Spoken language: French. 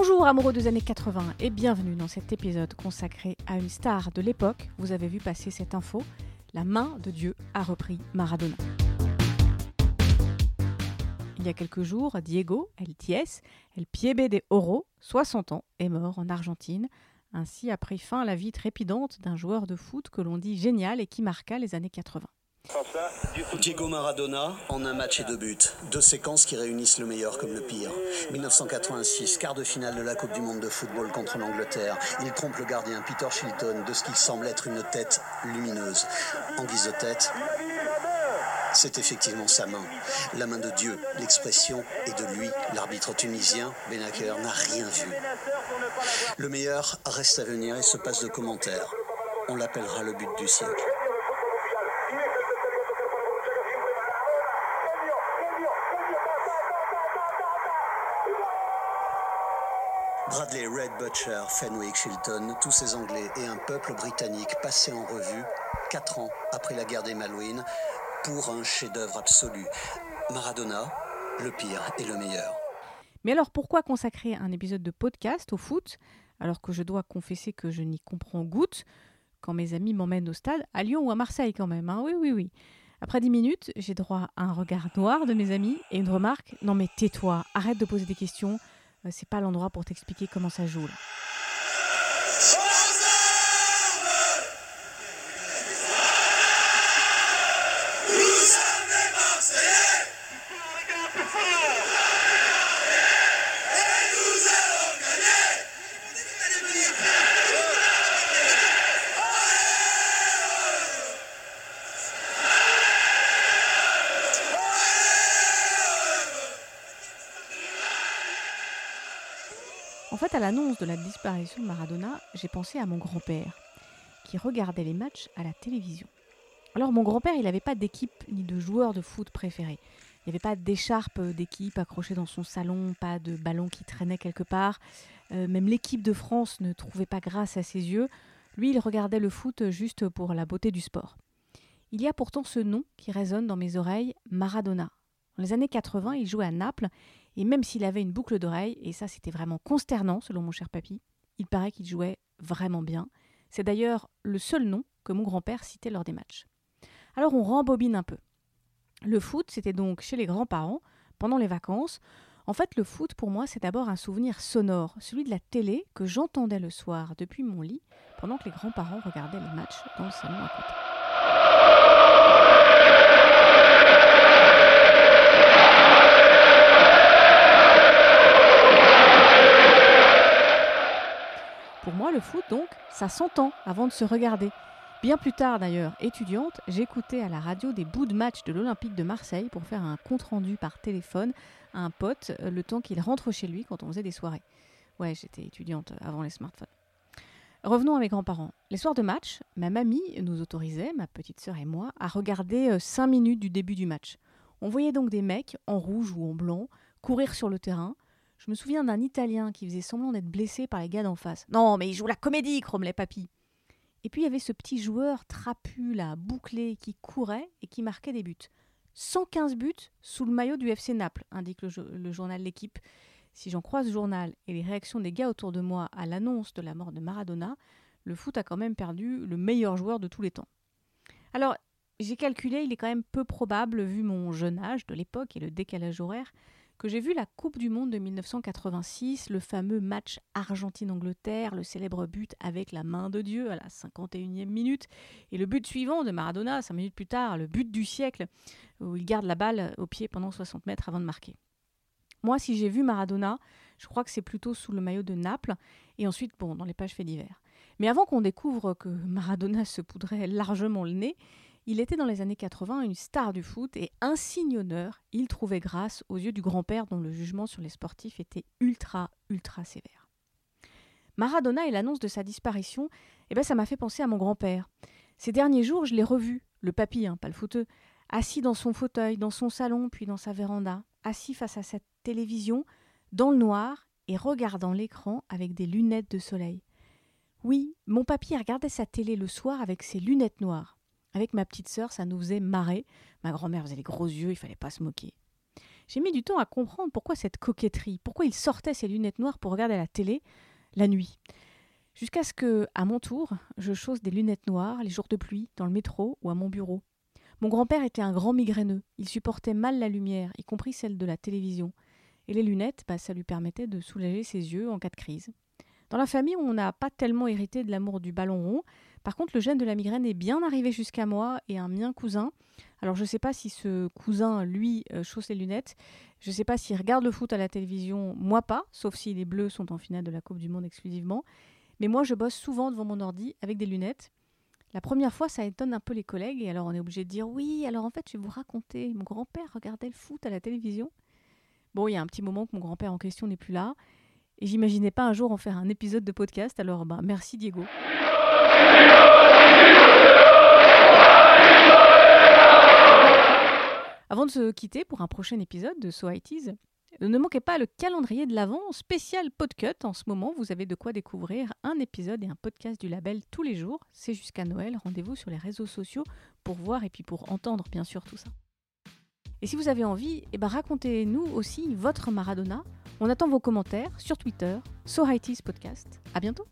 Bonjour amoureux des années 80 et bienvenue dans cet épisode consacré à une star de l'époque. Vous avez vu passer cette info, la main de Dieu a repris Maradona. Il y a quelques jours, Diego El Ties, El Piebe Oro, 60 ans, est mort en Argentine. Ainsi a pris fin la vie trépidante d'un joueur de foot que l'on dit génial et qui marqua les années 80. Diego Maradona en un match et deux buts. Deux séquences qui réunissent le meilleur comme le pire. 1986, quart de finale de la Coupe du Monde de football contre l'Angleterre. Il trompe le gardien Peter Shilton de ce qui semble être une tête lumineuse. En guise de tête, c'est effectivement sa main. La main de Dieu. L'expression est de lui. L'arbitre tunisien, Benaker, n'a rien vu. Le meilleur reste à venir et se passe de commentaires. On l'appellera le but du siècle. Bradley, Red Butcher, Fenwick, Shilton, tous ces Anglais et un peuple britannique passés en revue, quatre ans après la guerre des Malouines, pour un chef-d'œuvre absolu. Maradona, le pire et le meilleur. Mais alors pourquoi consacrer un épisode de podcast au foot alors que je dois confesser que je n'y comprends goutte quand mes amis m'emmènent au stade, à Lyon ou à Marseille quand même, hein? Oui oui oui. Après dix minutes, j'ai droit à un regard noir de mes amis et une remarque Non mais tais-toi, arrête de poser des questions, c'est pas l'endroit pour t'expliquer comment ça joue là. En fait, à l'annonce de la disparition de Maradona, j'ai pensé à mon grand-père, qui regardait les matchs à la télévision. Alors mon grand-père, il n'avait pas d'équipe ni de joueur de foot préféré. Il n'y avait pas d'écharpe d'équipe accrochée dans son salon, pas de ballon qui traînait quelque part. Euh, même l'équipe de France ne trouvait pas grâce à ses yeux. Lui, il regardait le foot juste pour la beauté du sport. Il y a pourtant ce nom qui résonne dans mes oreilles, Maradona. Dans les années 80, il jouait à Naples et même s'il avait une boucle d'oreille, et ça c'était vraiment consternant selon mon cher papy, il paraît qu'il jouait vraiment bien. C'est d'ailleurs le seul nom que mon grand-père citait lors des matchs. Alors on rembobine un peu. Le foot, c'était donc chez les grands-parents, pendant les vacances. En fait, le foot, pour moi, c'est d'abord un souvenir sonore, celui de la télé que j'entendais le soir depuis mon lit, pendant que les grands-parents regardaient les matchs dans le salon à côté. Pour moi, le foot, donc, ça s'entend avant de se regarder. Bien plus tard d'ailleurs, étudiante, j'écoutais à la radio des bouts de match de l'Olympique de Marseille pour faire un compte-rendu par téléphone à un pote euh, le temps qu'il rentre chez lui quand on faisait des soirées. Ouais, j'étais étudiante avant les smartphones. Revenons à mes grands-parents. Les soirs de match, ma mamie nous autorisait, ma petite sœur et moi, à regarder 5 minutes du début du match. On voyait donc des mecs, en rouge ou en blanc, courir sur le terrain. Je me souviens d'un Italien qui faisait semblant d'être blessé par les gars d'en face. Non, mais il joue la comédie, grommelait papy. Et puis il y avait ce petit joueur trapu, là, bouclé, qui courait et qui marquait des buts. 115 buts sous le maillot du FC Naples, indique le, le journal L'équipe. Si j'en crois ce journal et les réactions des gars autour de moi à l'annonce de la mort de Maradona, le foot a quand même perdu le meilleur joueur de tous les temps. Alors, j'ai calculé, il est quand même peu probable, vu mon jeune âge de l'époque et le décalage horaire, que j'ai vu la Coupe du Monde de 1986, le fameux match Argentine-Angleterre, le célèbre but avec la main de Dieu à la 51e minute, et le but suivant de Maradona, 5 minutes plus tard, le but du siècle, où il garde la balle au pied pendant 60 mètres avant de marquer. Moi, si j'ai vu Maradona, je crois que c'est plutôt sous le maillot de Naples, et ensuite, bon, dans les pages faits divers. Mais avant qu'on découvre que Maradona se poudrait largement le nez, il était dans les années 80 une star du foot et un signe honneur, il trouvait grâce aux yeux du grand-père dont le jugement sur les sportifs était ultra, ultra sévère. Maradona et l'annonce de sa disparition, eh ben, ça m'a fait penser à mon grand-père. Ces derniers jours, je l'ai revu, le papy, hein, pas le footeux, assis dans son fauteuil, dans son salon, puis dans sa véranda, assis face à cette télévision, dans le noir, et regardant l'écran avec des lunettes de soleil. Oui, mon papy regardait sa télé le soir avec ses lunettes noires. Avec ma petite sœur, ça nous faisait marrer. Ma grand-mère faisait les gros yeux, il fallait pas se moquer. J'ai mis du temps à comprendre pourquoi cette coquetterie, pourquoi il sortait ses lunettes noires pour regarder la télé la nuit. Jusqu'à ce que, à mon tour, je chausse des lunettes noires les jours de pluie, dans le métro ou à mon bureau. Mon grand-père était un grand migraineux. Il supportait mal la lumière, y compris celle de la télévision. Et les lunettes, bah, ça lui permettait de soulager ses yeux en cas de crise. Dans la famille, on n'a pas tellement hérité de l'amour du ballon rond. Par contre, le gène de la migraine est bien arrivé jusqu'à moi et un mien cousin. Alors, je ne sais pas si ce cousin, lui, euh, chausse les lunettes. Je ne sais pas s'il regarde le foot à la télévision. Moi, pas, sauf si les Bleus sont en finale de la Coupe du Monde exclusivement. Mais moi, je bosse souvent devant mon ordi avec des lunettes. La première fois, ça étonne un peu les collègues. Et alors, on est obligé de dire oui. Alors, en fait, je vais vous raconter. Mon grand-père regardait le foot à la télévision. Bon, il y a un petit moment que mon grand-père en question n'est plus là. Et j'imaginais pas un jour en faire un épisode de podcast, alors bah, merci Diego. Avant de se quitter pour un prochain épisode de So It ne manquez pas le calendrier de l'Avent spécial Podcut. En ce moment, vous avez de quoi découvrir un épisode et un podcast du label tous les jours. C'est jusqu'à Noël. Rendez-vous sur les réseaux sociaux pour voir et puis pour entendre bien sûr tout ça. Et si vous avez envie, eh ben racontez-nous aussi votre Maradona. On attend vos commentaires sur Twitter, So Podcast. À bientôt